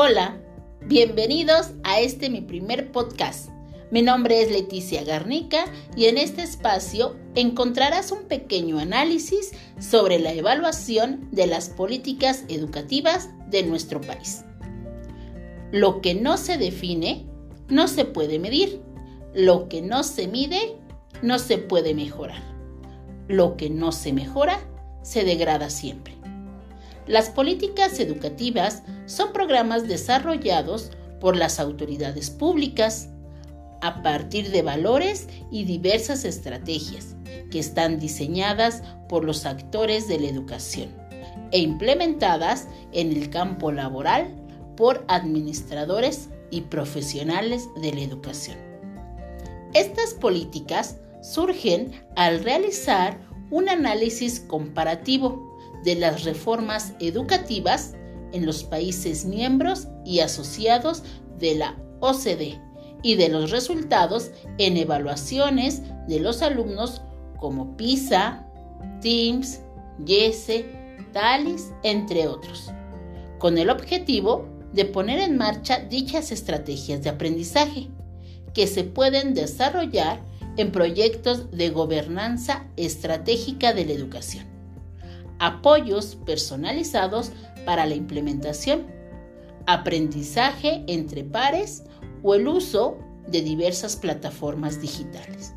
Hola, bienvenidos a este mi primer podcast. Mi nombre es Leticia Garnica y en este espacio encontrarás un pequeño análisis sobre la evaluación de las políticas educativas de nuestro país. Lo que no se define no se puede medir. Lo que no se mide no se puede mejorar. Lo que no se mejora se degrada siempre. Las políticas educativas son programas desarrollados por las autoridades públicas a partir de valores y diversas estrategias que están diseñadas por los actores de la educación e implementadas en el campo laboral por administradores y profesionales de la educación. Estas políticas surgen al realizar un análisis comparativo de las reformas educativas en los países miembros y asociados de la OCDE y de los resultados en evaluaciones de los alumnos como PISA, TIMSS, YESE, TALIS, entre otros, con el objetivo de poner en marcha dichas estrategias de aprendizaje que se pueden desarrollar en proyectos de gobernanza estratégica de la educación apoyos personalizados para la implementación, aprendizaje entre pares o el uso de diversas plataformas digitales.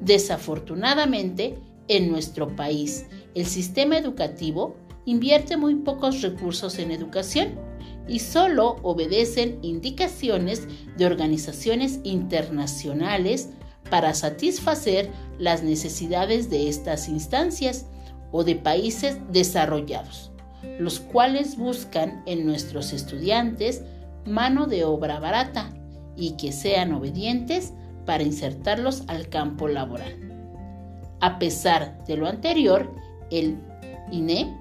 Desafortunadamente, en nuestro país, el sistema educativo invierte muy pocos recursos en educación y solo obedecen indicaciones de organizaciones internacionales para satisfacer las necesidades de estas instancias o de países desarrollados, los cuales buscan en nuestros estudiantes mano de obra barata y que sean obedientes para insertarlos al campo laboral. A pesar de lo anterior, el INE,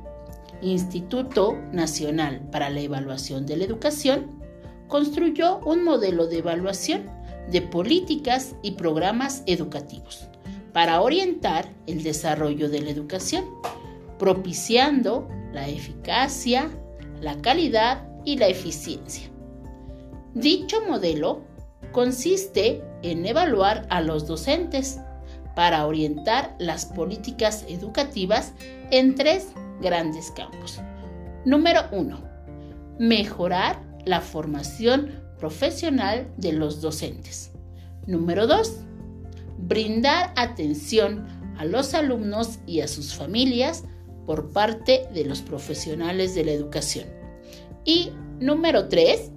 Instituto Nacional para la Evaluación de la Educación, construyó un modelo de evaluación de políticas y programas educativos para orientar el desarrollo de la educación, propiciando la eficacia, la calidad y la eficiencia. Dicho modelo consiste en evaluar a los docentes para orientar las políticas educativas en tres grandes campos. Número 1. Mejorar la formación profesional de los docentes. Número 2 brindar atención a los alumnos y a sus familias por parte de los profesionales de la educación. Y número tres,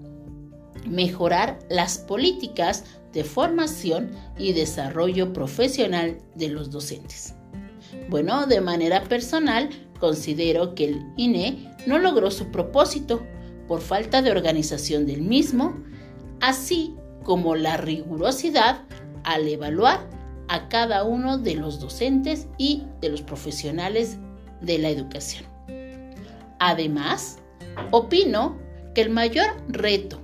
mejorar las políticas de formación y desarrollo profesional de los docentes. Bueno, de manera personal, considero que el INE no logró su propósito por falta de organización del mismo, así como la rigurosidad al evaluar a cada uno de los docentes y de los profesionales de la educación. Además, opino que el mayor reto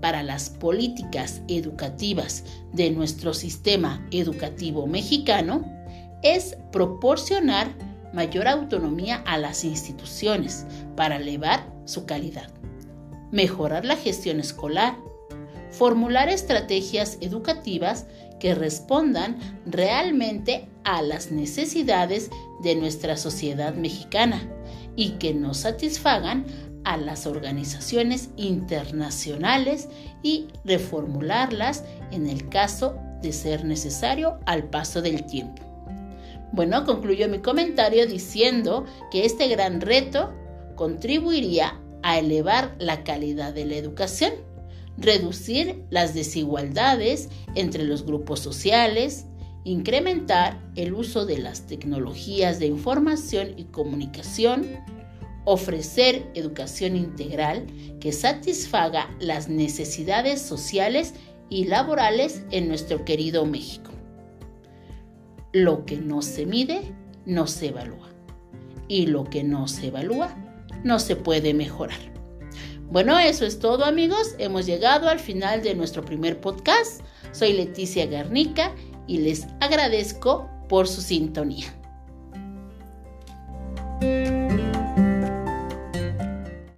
para las políticas educativas de nuestro sistema educativo mexicano es proporcionar mayor autonomía a las instituciones para elevar su calidad, mejorar la gestión escolar, formular estrategias educativas que respondan realmente a las necesidades de nuestra sociedad mexicana y que no satisfagan a las organizaciones internacionales y reformularlas en el caso de ser necesario al paso del tiempo. Bueno, concluyo mi comentario diciendo que este gran reto contribuiría a elevar la calidad de la educación reducir las desigualdades entre los grupos sociales, incrementar el uso de las tecnologías de información y comunicación, ofrecer educación integral que satisfaga las necesidades sociales y laborales en nuestro querido México. Lo que no se mide, no se evalúa. Y lo que no se evalúa, no se puede mejorar. Bueno, eso es todo amigos. Hemos llegado al final de nuestro primer podcast. Soy Leticia Garnica y les agradezco por su sintonía.